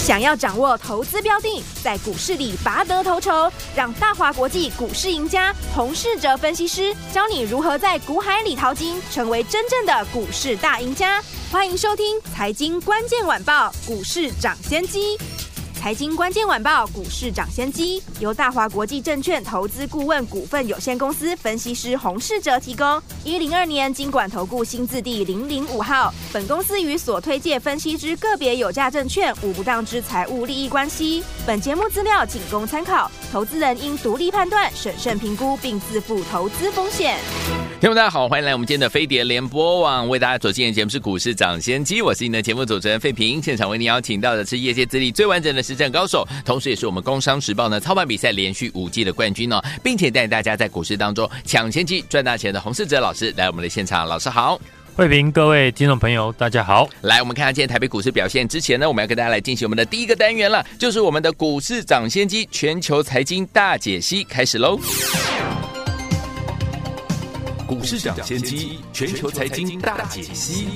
想要掌握投资标的，在股市里拔得头筹，让大华国际股市赢家洪世哲分析师教你如何在股海里淘金，成为真正的股市大赢家。欢迎收听《财经关键晚报》股市涨先机。财经关键晚报股市涨先机由大华国际证券投资顾问股份有限公司分析师洪世哲提供。一零二年金管投顾新字第零零五号。本公司与所推介分析之个别有价证券无不当之财务利益关系。本节目资料仅供参考，投资人应独立判断、审慎评估并自负投资风险。听众大家好，欢迎来我们今天的飞碟联播网，为大家所进的节目是股市涨先机，我是您的节目主持人费平。现场为您邀请到的是业界资历最完整的实战高手，同时也是我们工商时报呢操盘比赛连续五季的冠军哦，并且带大家在股市当中抢先机赚大钱的洪世哲老师来我们的现场，老师好，慧平，各位听众朋友大家好。来，我们看看今天台北股市表现之前呢，我们要跟大家来进行我们的第一个单元了，就是我们的股市涨先机全球财经大解析，开始喽。股市涨先机，全球财经大解析。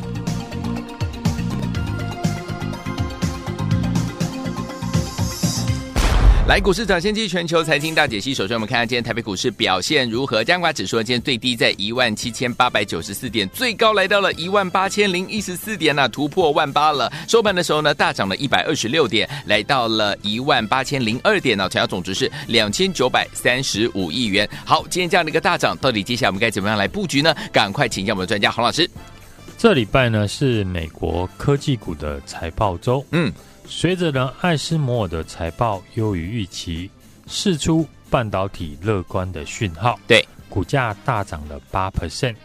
来，股市涨先机全球财经大解析。首先，我们看看今天台北股市表现如何。加权指数今天最低在一万七千八百九十四点，最高来到了一万八千零一十四点呢，突破万八了。收盘的时候呢，大涨了一百二十六点，来到了一万八千零二点呢，成交总值是两千九百三十五亿元。好，今天这样的一个大涨，到底接下来我们该怎么样来布局呢？赶快请教我们的专家洪老师。这礼拜呢是美国科技股的财报周，嗯。随着呢，艾斯摩尔的财报优于预期，释出半导体乐观的讯号，对股价大涨了八 percent，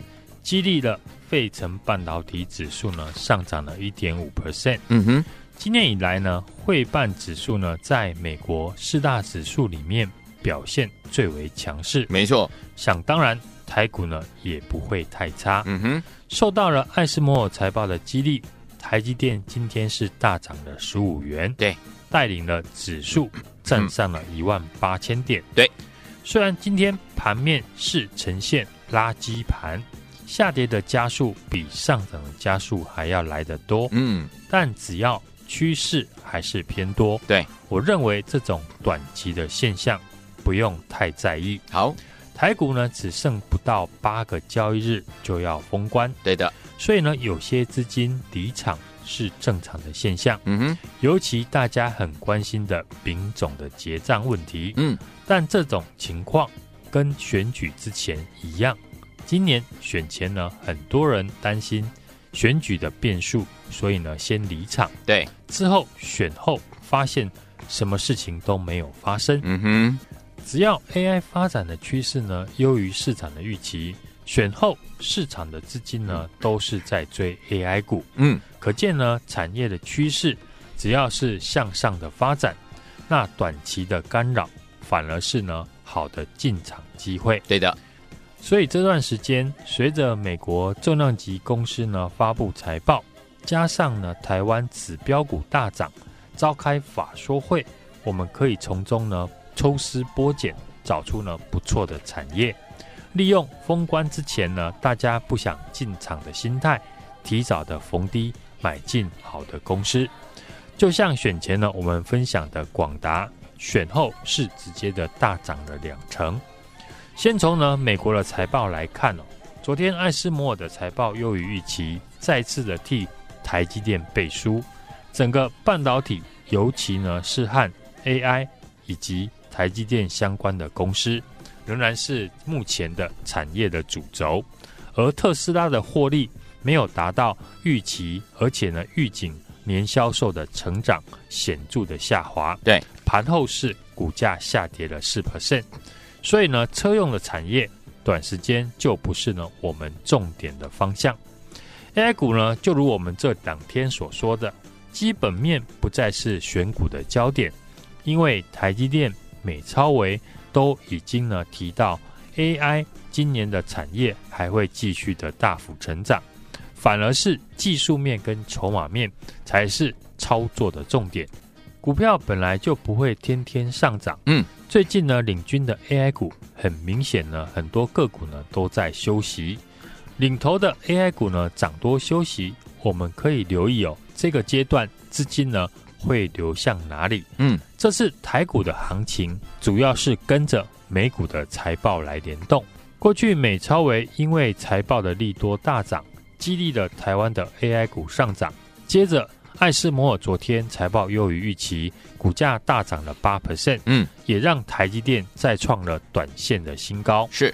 激励了费城半导体指数呢上涨了一点五 percent。嗯哼，今年以来呢，汇办指数呢在美国四大指数里面表现最为强势。没错，想当然，台股呢也不会太差。嗯哼，受到了艾斯摩尔财报的激励。台积电今天是大涨了十五元，对，带领了指数站上了一万八千点。对，虽然今天盘面是呈现垃圾盘，下跌的加速比上涨的加速还要来得多，嗯，但只要趋势还是偏多，对，我认为这种短期的现象不用太在意。好，台股呢只剩不到八个交易日就要封关，对的。所以呢，有些资金离场是正常的现象。嗯哼，尤其大家很关心的丙种的结账问题。嗯，但这种情况跟选举之前一样，今年选前呢，很多人担心选举的变数，所以呢，先离场。对，之后选后发现什么事情都没有发生。嗯哼，只要 AI 发展的趋势呢，优于市场的预期。选后市场的资金呢，都是在追 AI 股。嗯，可见呢，产业的趋势只要是向上的发展，那短期的干扰反而是呢好的进场机会。对的，所以这段时间随着美国重量级公司呢发布财报，加上呢台湾指标股大涨，召开法说会，我们可以从中呢抽丝剥茧，找出呢不错的产业。利用封关之前呢，大家不想进场的心态，提早的逢低买进好的公司，就像选前呢，我们分享的广达，选后是直接的大涨了两成。先从呢美国的财报来看哦，昨天艾斯摩尔的财报优于预期，再次的替台积电背书，整个半导体，尤其呢是和 AI 以及台积电相关的公司。仍然是目前的产业的主轴，而特斯拉的获利没有达到预期，而且呢，预警年销售的成长显著的下滑。对，盘后是股价下跌了四 percent，所以呢，车用的产业短时间就不是呢我们重点的方向。AI 股呢，就如我们这两天所说的，基本面不再是选股的焦点，因为台积电、美超维。都已经呢提到，AI 今年的产业还会继续的大幅成长，反而是技术面跟筹码面才是操作的重点。股票本来就不会天天上涨，嗯，最近呢领军的 AI 股很明显呢，很多个股呢都在休息，领头的 AI 股呢涨多休息，我们可以留意哦，这个阶段资金呢会流向哪里？嗯，这次台股的行情主要是跟着美股的财报来联动。过去美超微因为财报的利多大涨，激励了台湾的 AI 股上涨。接着艾斯摩尔昨天财报优于预期，股价大涨了八 percent，嗯，也让台积电再创了短线的新高。是。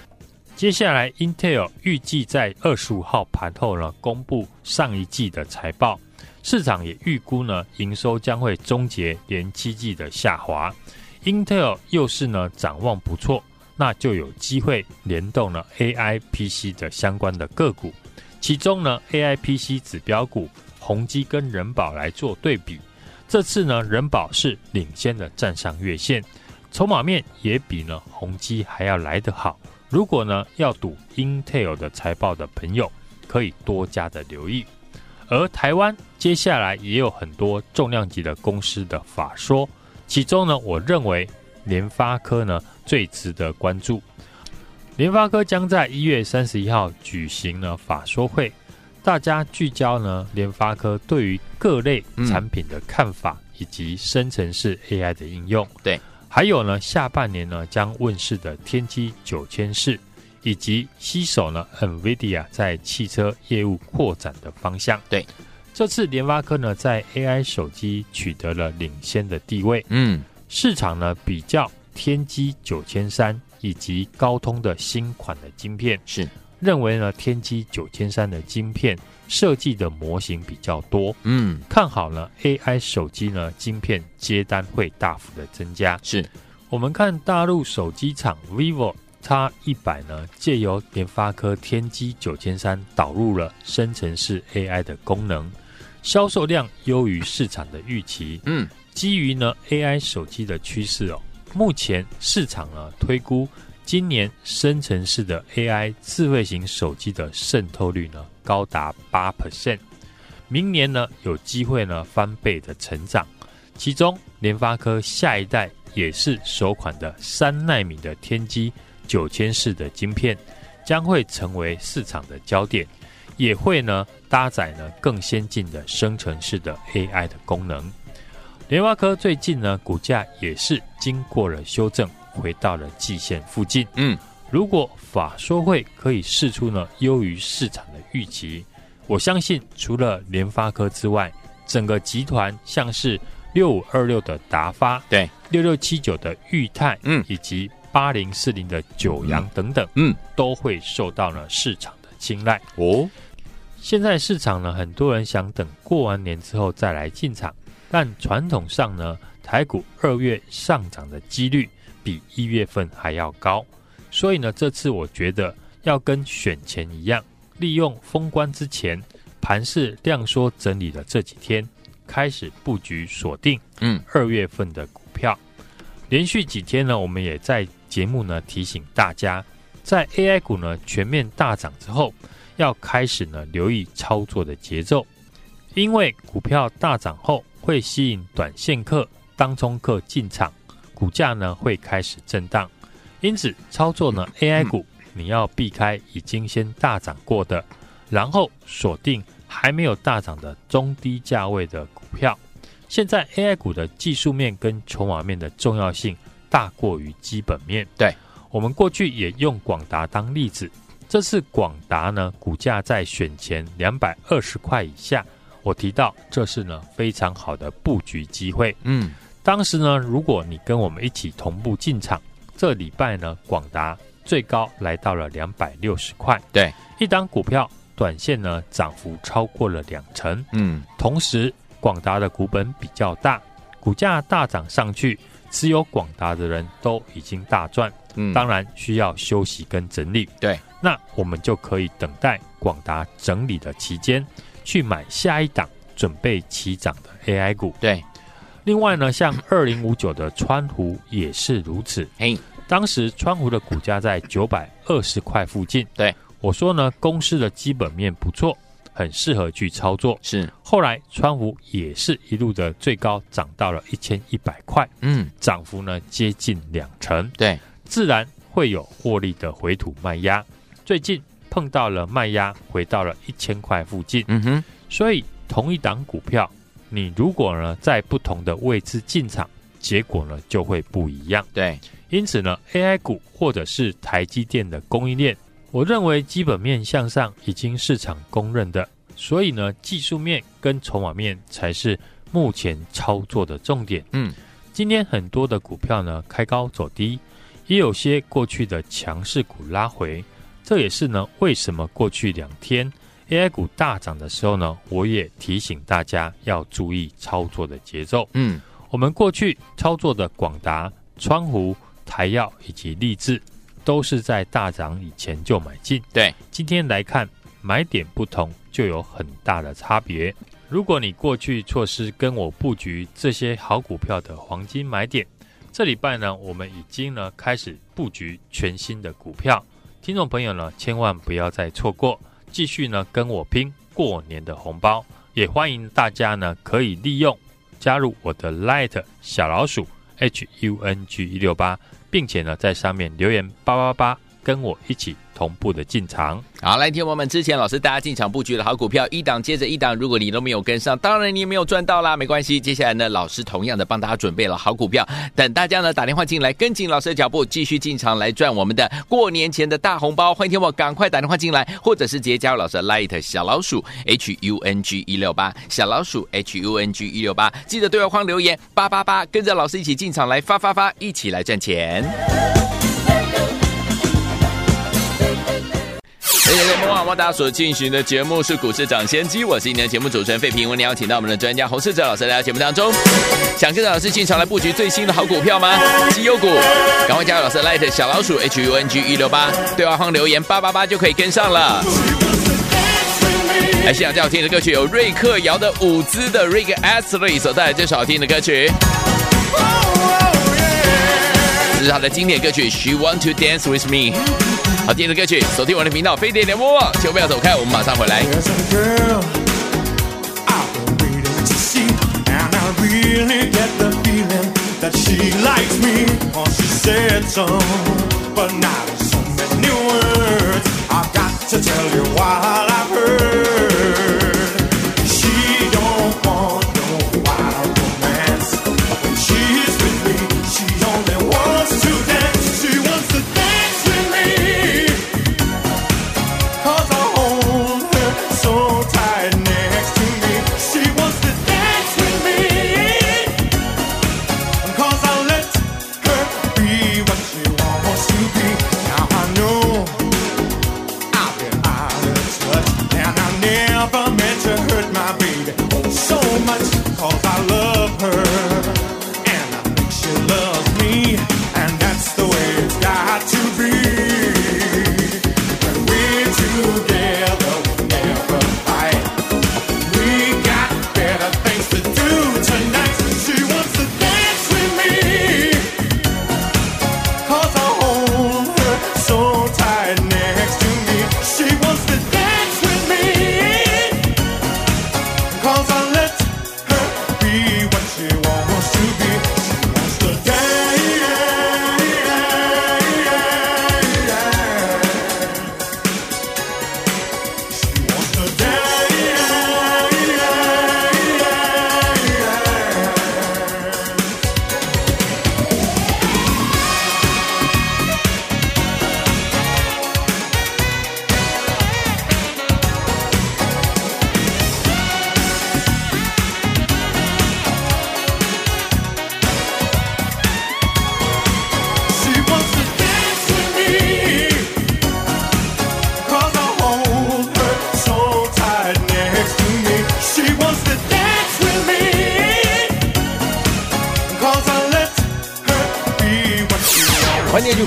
接下来，Intel 预计在二十五号盘后呢，公布上一季的财报，市场也预估呢，营收将会终结连七季的下滑。Intel 又是呢，展望不错，那就有机会联动了 AI PC 的相关的个股，其中呢，AI PC 指标股宏碁跟人保来做对比，这次呢，人保是领先的站上月线，筹码面也比呢宏碁还要来得好。如果呢要赌 Intel 的财报的朋友，可以多加的留意。而台湾接下来也有很多重量级的公司的法说，其中呢，我认为联发科呢最值得关注。联发科将在一月三十一号举行呢法说会，大家聚焦呢联发科对于各类产品的看法，以及生成式 AI 的应用。对。还有呢，下半年呢将问世的天玑九千四，以及携手呢 NVIDIA 在汽车业务扩展的方向。对，这次联发科呢在 AI 手机取得了领先的地位。嗯，市场呢比较天玑九千三以及高通的新款的晶片，是认为呢天玑九千三的晶片。设计的模型比较多，嗯，看好呢 AI 手机呢晶片接单会大幅的增加。是我们看大陆手机厂 vivo X 一百呢，借由联发科天玑九千三导入了生成式 AI 的功能，销售量优于市场的预期。嗯，基于呢 AI 手机的趋势哦，目前市场呢推估今年生成式的 AI 智慧型手机的渗透率呢。高达八 percent，明年呢有机会呢翻倍的成长。其中联发科下一代也是首款的三奈米的天玑九千式的晶片，将会成为市场的焦点，也会呢搭载呢更先进的生成式的 AI 的功能。联发科最近呢股价也是经过了修正，回到了季线附近。嗯。如果法说会可以试出呢优于市场的预期，我相信除了联发科之外，整个集团像是六五二六的达发，对六六七九的裕泰，嗯，以及八零四零的九阳等等，嗯，都会受到呢市场的青睐哦。现在市场呢，很多人想等过完年之后再来进场，但传统上呢，台股二月上涨的几率比一月份还要高。所以呢，这次我觉得要跟选前一样，利用封关之前盘势量缩整理的这几天，开始布局锁定嗯二月份的股票。连续几天呢，我们也在节目呢提醒大家，在 AI 股呢全面大涨之后，要开始呢留意操作的节奏，因为股票大涨后会吸引短线客、当冲客进场，股价呢会开始震荡。因此，操作呢 AI 股，你要避开已经先大涨过的，然后锁定还没有大涨的中低价位的股票。现在 AI 股的技术面跟筹码面的重要性大过于基本面。对，我们过去也用广达当例子，这次广达呢股价在选前两百二十块以下，我提到这是呢非常好的布局机会。嗯，当时呢，如果你跟我们一起同步进场。这礼拜呢，广达最高来到了两百六十块，对，一档股票短线呢涨幅超过了两成，嗯，同时广达的股本比较大，股价大涨上去，持有广达的人都已经大赚，嗯，当然需要休息跟整理，对，那我们就可以等待广达整理的期间，去买下一档准备起涨的 AI 股，对。另外呢，像二零五九的川湖也是如此。嘿，当时川湖的股价在九百二十块附近。对，我说呢，公司的基本面不错，很适合去操作。是，后来川湖也是一路的最高涨到了一千一百块。嗯，涨幅呢接近两成。对，自然会有获利的回吐卖压。最近碰到了卖压，回到了一千块附近。嗯哼，所以同一档股票。你如果呢在不同的位置进场，结果呢就会不一样。对，因此呢，AI 股或者是台积电的供应链，我认为基本面向上已经市场公认的，所以呢，技术面跟筹码面才是目前操作的重点。嗯，今天很多的股票呢开高走低，也有些过去的强势股拉回，这也是呢为什么过去两天。AI 股大涨的时候呢，我也提醒大家要注意操作的节奏。嗯，我们过去操作的广达、川湖、台药以及立智，都是在大涨以前就买进。对，今天来看买点不同，就有很大的差别。如果你过去错失跟我布局这些好股票的黄金买点，这礼拜呢，我们已经呢开始布局全新的股票。听众朋友呢，千万不要再错过。继续呢，跟我拼过年的红包，也欢迎大家呢可以利用加入我的 Light 小老鼠 H U N G 一六八，并且呢在上面留言八八八，跟我一起。同步的进场，好，来听我们之前老师大家进场布局的好股票，一档接着一档，如果你都没有跟上，当然你也没有赚到啦，没关系。接下来呢，老师同样的帮大家准备了好股票，等大家呢打电话进来，跟紧老师的脚步，继续进场来赚我们的过年前的大红包。欢迎听我赶快打电话进来，或者是直接加入老师的 Light 小老鼠 H U N G 一六八小老鼠 H U N G 一六八，记得对话框留言八八八，跟着老师一起进场来发发发，一起来赚钱。谢谢各位网络大家所进行的节目是股市涨先机，我是今天的节目主持人费平。我们邀请到我们的专家洪世哲老师来到节目当中，想跟着老师进场来布局最新的好股票吗？绩优股，赶快加入老师 Light 小老鼠 H U N G 一六八，对话框留言八八八就可以跟上了。来，现场最好听的歌曲有瑞克摇的舞姿的 Rick Astley 所带来这首好听的歌曲，这是他的经典歌曲 She Want to Dance with Me。好听的歌曲，锁定我的频道，飞碟联播网，千万不要走开，我们马上回来。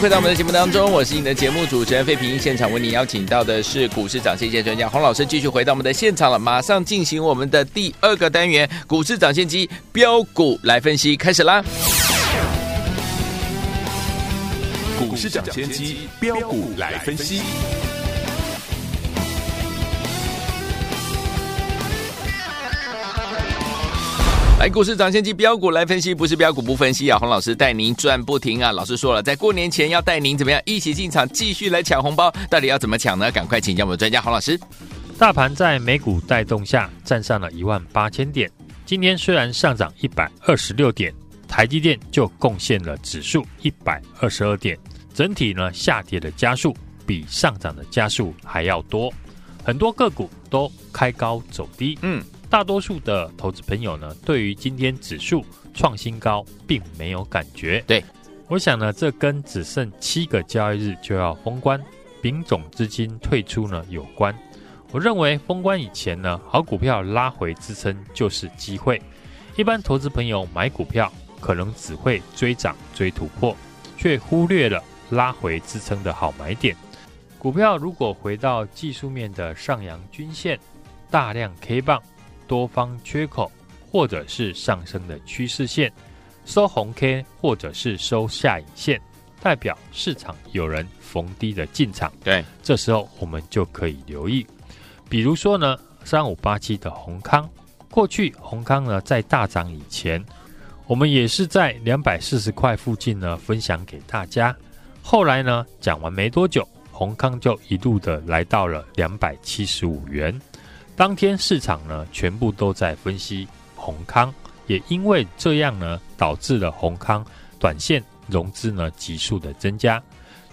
回到我们的节目当中，我是你的节目主持人费平。现场为你邀请到的是股市涨线机专家洪老师，继续回到我们的现场了。马上进行我们的第二个单元——股市涨线机标股来分析，开始啦！股市涨线机标股来分析。来，股市涨先机标股来分析，不是标股不分析啊！洪老师带您赚不停啊！老师说了，在过年前要带您怎么样一起进场，继续来抢红包，到底要怎么抢呢？赶快请教我们的专家洪老师。大盘在美股带动下站上了一万八千点，今天虽然上涨一百二十六点，台积电就贡献了指数一百二十二点，整体呢下跌的加速比上涨的加速还要多，很多个股都开高走低。嗯，大多数的投资朋友呢，对于今天指数创新高并没有感觉。对，我想呢，这跟只剩七个交易日就要封关，丙种资金退出呢有关。我认为封关以前呢，好股票拉回支撑就是机会。一般投资朋友买股票可能只会追涨追突破，却忽略了拉回支撑的好买点。股票如果回到技术面的上扬均线、大量 K 棒、多方缺口，或者是上升的趋势线，收红 K 或者是收下影线，代表市场有人逢低的进场。对，这时候我们就可以留意。比如说呢，三五八七的红康，过去红康呢在大涨以前，我们也是在两百四十块附近呢分享给大家。后来呢讲完没多久，红康就一路的来到了两百七十五元。当天市场呢全部都在分析宏康，也因为这样呢导致了宏康短线融资呢急速的增加，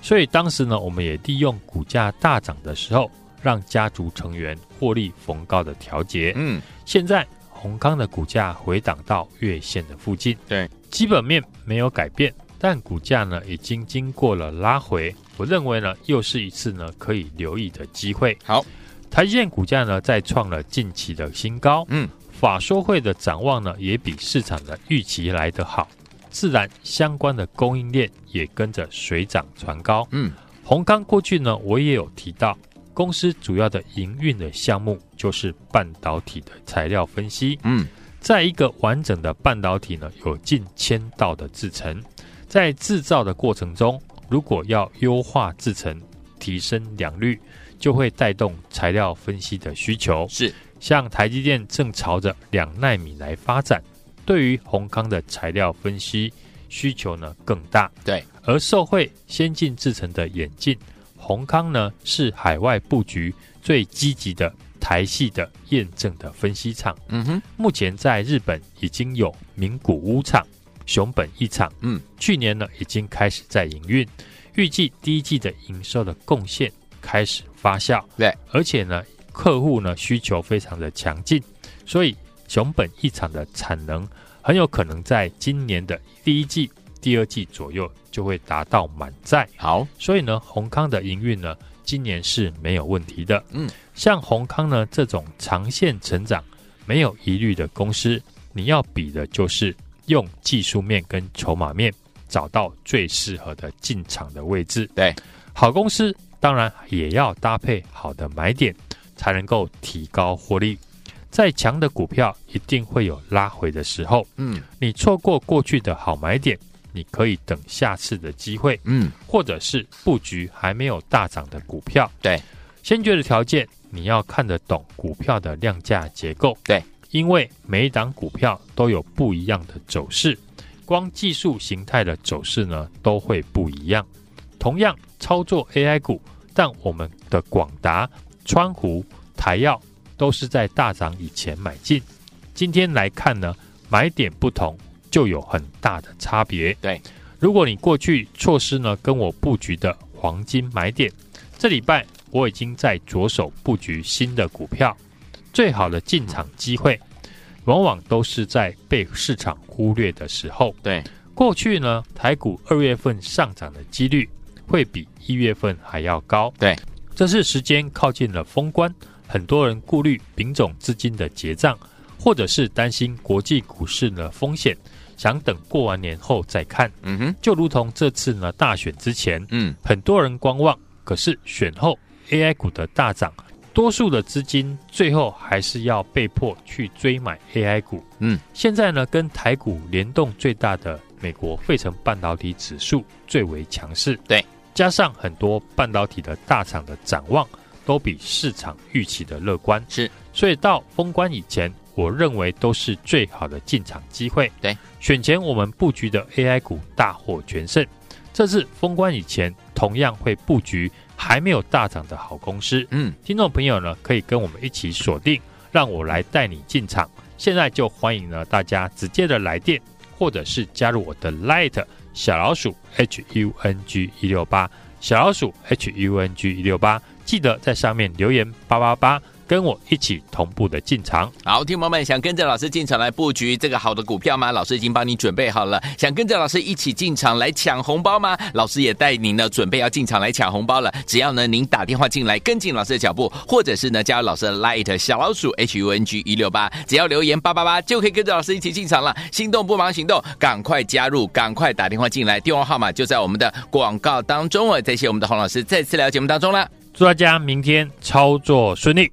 所以当时呢我们也利用股价大涨的时候。让家族成员获利逢高的调节。嗯，现在宏康的股价回档到月线的附近，对，基本面没有改变，但股价呢已经经过了拉回。我认为呢，又是一次呢可以留意的机会。好，台积电股价呢再创了近期的新高。嗯，法说会的展望呢也比市场的预期来得好，自然相关的供应链也跟着水涨船高。嗯，閎康过去呢我也有提到。公司主要的营运的项目就是半导体的材料分析。嗯，在一个完整的半导体呢，有近千道的制程，在制造的过程中，如果要优化制程、提升良率，就会带动材料分析的需求。是，像台积电正朝着两纳米来发展，对于宏康的材料分析需求呢更大。对，而受惠先进制程的演进。宏康呢是海外布局最积极的台系的验证的分析厂。嗯哼，目前在日本已经有名古屋厂、熊本一厂。嗯，去年呢已经开始在营运，预计第一季的营收的贡献开始发酵。对，而且呢客户呢需求非常的强劲，所以熊本一厂的产能很有可能在今年的第一季。第二季左右就会达到满载，好，所以呢，宏康的营运呢，今年是没有问题的。嗯，像宏康呢这种长线成长没有疑虑的公司，你要比的就是用技术面跟筹码面找到最适合的进场的位置。对，好公司当然也要搭配好的买点，才能够提高获利。再强的股票一定会有拉回的时候。嗯，你错过过去的好买点。你可以等下次的机会，嗯，或者是布局还没有大涨的股票。对，先决的条件你要看得懂股票的量价结构。对，因为每一档股票都有不一样的走势，光技术形态的走势呢都会不一样。同样操作 AI 股，但我们的广达、川湖、台药都是在大涨以前买进，今天来看呢，买点不同。就有很大的差别。对，如果你过去错失呢跟我布局的黄金买点，这礼拜我已经在着手布局新的股票。最好的进场机会，往往都是在被市场忽略的时候。对，过去呢台股二月份上涨的几率会比一月份还要高。对，这是时间靠近了封关，很多人顾虑丙种资金的结账，或者是担心国际股市的风险。想等过完年后再看，嗯哼，就如同这次呢大选之前，嗯，很多人观望，可是选后 AI 股的大涨，多数的资金最后还是要被迫去追买 AI 股，嗯，现在呢跟台股联动最大的美国费城半导体指数最为强势，对，加上很多半导体的大厂的展望都比市场预期的乐观，是，所以到封关以前。我认为都是最好的进场机会。对，选前我们布局的 AI 股大获全胜。这次封关以前，同样会布局还没有大涨的好公司。嗯，听众朋友呢，可以跟我们一起锁定，让我来带你进场，现在就欢迎呢大家直接的来电，或者是加入我的 Light 小老鼠 H U N G 一六八小老鼠 H U N G 一六八，记得在上面留言八八八。跟我一起同步的进场，好，听友们想跟着老师进场来布局这个好的股票吗？老师已经帮你准备好了。想跟着老师一起进场来抢红包吗？老师也带您呢，准备要进场来抢红包了。只要呢您打电话进来，跟进老师的脚步，或者是呢加入老师的 Light 小老鼠 H U N G 一六八，只要留言八八八就可以跟着老师一起进场了。心动不忙行动，赶快加入，赶快打电话进来，电话号码就在我们的广告当中哦。再谢我们的洪老师再次来到节目当中了，祝大家明天操作顺利。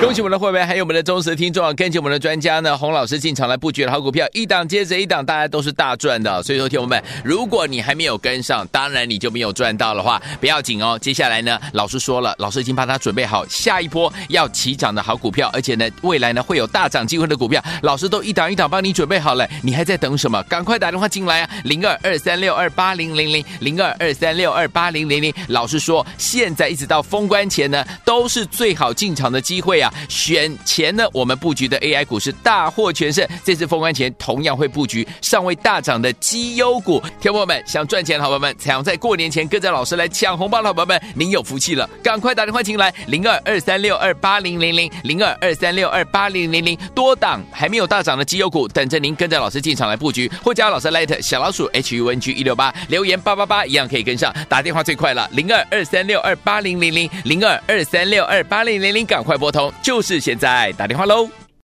恭喜我们的会员，还有我们的忠实听众啊！跟紧我们的专家呢，洪老师进场来布局的好股票，一档接着一档，大家都是大赚的。所以说，听我们，如果你还没有跟上，当然你就没有赚到的话，不要紧哦。接下来呢，老师说了，老师已经帮他准备好下一波要起涨的好股票，而且呢，未来呢会有大涨机会的股票，老师都一档一档帮你准备好了。你还在等什么？赶快打电话进来啊！零二二三六二八零零零零二二三六二八零零零。老师说，现在一直到封关前呢，都是最好进场的机会啊！选前呢，我们布局的 AI 股是大获全胜。这次封关前，同样会布局尚未大涨的绩优股。听众们想赚钱的好朋友们，想在过年前跟着老师来抢红包的好朋友们，您有福气了，赶快打电话进来，零二二三六二八零零零零二二三六二八零零零，多档还没有大涨的绩优股，等着您跟着老师进场来布局，或加老师 l i t 小老鼠 H U N G 一六八，留言八八八一样可以跟上，打电话最快了，零二二三六二八零零零零二二三六二八零零零，赶快拨通。就是现在，打电话喽！